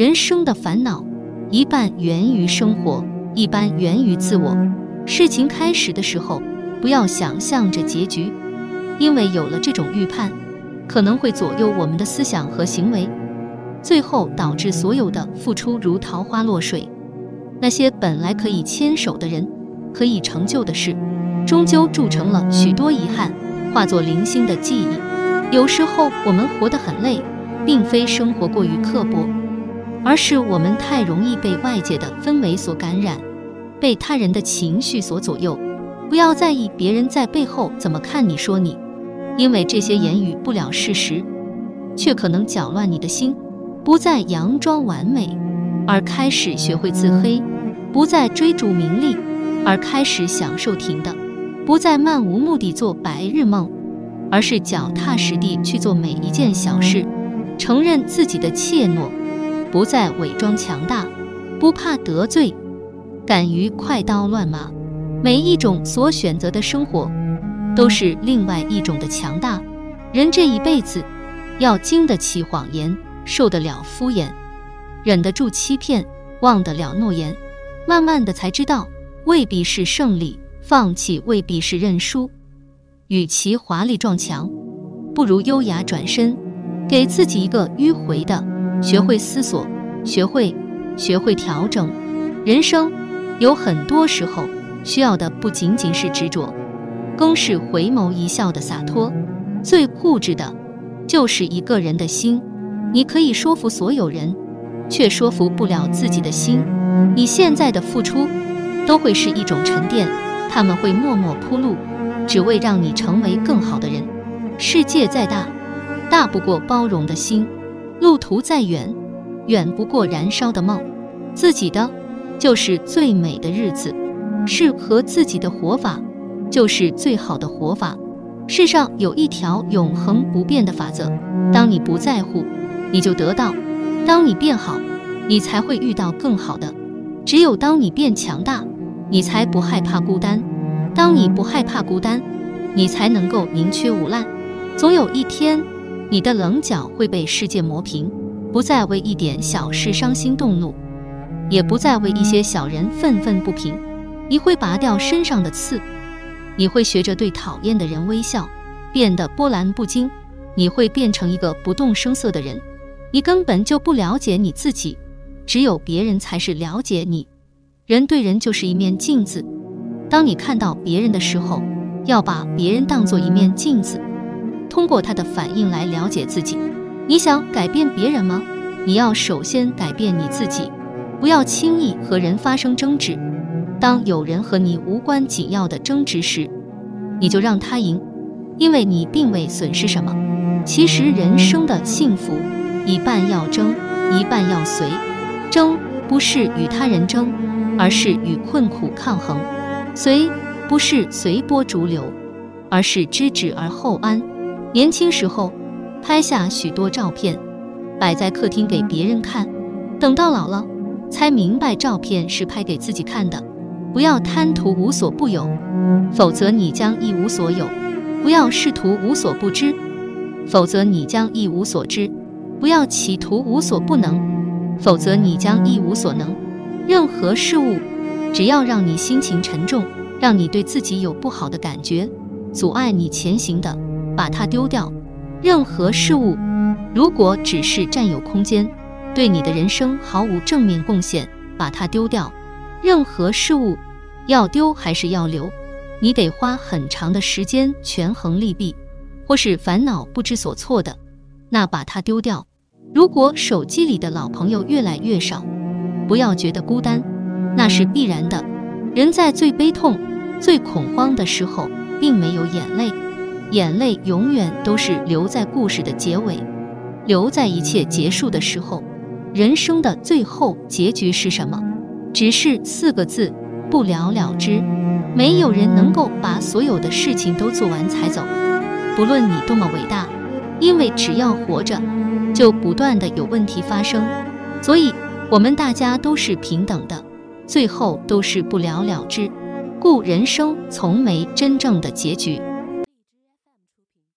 人生的烦恼，一半源于生活，一半源于自我。事情开始的时候，不要想象着结局，因为有了这种预判，可能会左右我们的思想和行为，最后导致所有的付出如桃花落水。那些本来可以牵手的人，可以成就的事，终究铸成了许多遗憾，化作零星的记忆。有时候我们活得很累，并非生活过于刻薄，而是我们太容易被外界的氛围所感染，被他人的情绪所左右。不要在意别人在背后怎么看你说你，因为这些言语不了事实，却可能搅乱你的心。不再佯装完美。而开始学会自黑，不再追逐名利，而开始享受停的；不再漫无目的做白日梦，而是脚踏实地去做每一件小事；承认自己的怯懦，不再伪装强大，不怕得罪，敢于快刀乱麻。每一种所选择的生活，都是另外一种的强大。人这一辈子，要经得起谎言，受得了敷衍。忍得住欺骗，忘得了诺言，慢慢的才知道，未必是胜利，放弃未必是认输。与其华丽撞墙，不如优雅转身，给自己一个迂回的，学会思索，学会，学会调整。人生有很多时候需要的不仅仅是执着，更是回眸一笑的洒脱。最固执的，就是一个人的心。你可以说服所有人。却说服不了自己的心。你现在的付出，都会是一种沉淀，他们会默默铺路，只为让你成为更好的人。世界再大，大不过包容的心；路途再远，远不过燃烧的梦。自己的，就是最美的日子；适合自己的活法，就是最好的活法。世上有一条永恒不变的法则：当你不在乎，你就得到。当你变好，你才会遇到更好的。只有当你变强大，你才不害怕孤单。当你不害怕孤单，你才能够宁缺毋滥。总有一天，你的棱角会被世界磨平，不再为一点小事伤心动怒，也不再为一些小人愤愤不平。你会拔掉身上的刺，你会学着对讨厌的人微笑，变得波澜不惊。你会变成一个不动声色的人。你根本就不了解你自己，只有别人才是了解你。人对人就是一面镜子，当你看到别人的时候，要把别人当做一面镜子，通过他的反应来了解自己。你想改变别人吗？你要首先改变你自己。不要轻易和人发生争执。当有人和你无关紧要的争执时，你就让他赢，因为你并未损失什么。其实人生的幸福。一半要争，一半要随。争不是与他人争，而是与困苦抗衡；随不是随波逐流，而是知止而后安。年轻时候拍下许多照片，摆在客厅给别人看，等到老了才明白照片是拍给自己看的。不要贪图无所不有，否则你将一无所有；不要试图无所不知，否则你将一无所知。不要企图无所不能，否则你将一无所能。任何事物，只要让你心情沉重，让你对自己有不好的感觉，阻碍你前行的，把它丢掉。任何事物，如果只是占有空间，对你的人生毫无正面贡献，把它丢掉。任何事物，要丢还是要留，你得花很长的时间权衡利弊，或是烦恼不知所措的，那把它丢掉。如果手机里的老朋友越来越少，不要觉得孤单，那是必然的。人在最悲痛、最恐慌的时候，并没有眼泪，眼泪永远都是留在故事的结尾，留在一切结束的时候。人生的最后结局是什么？只是四个字：不了了之。没有人能够把所有的事情都做完才走，不论你多么伟大，因为只要活着。就不断的有问题发生，所以我们大家都是平等的，最后都是不了了之，故人生从没真正的结局。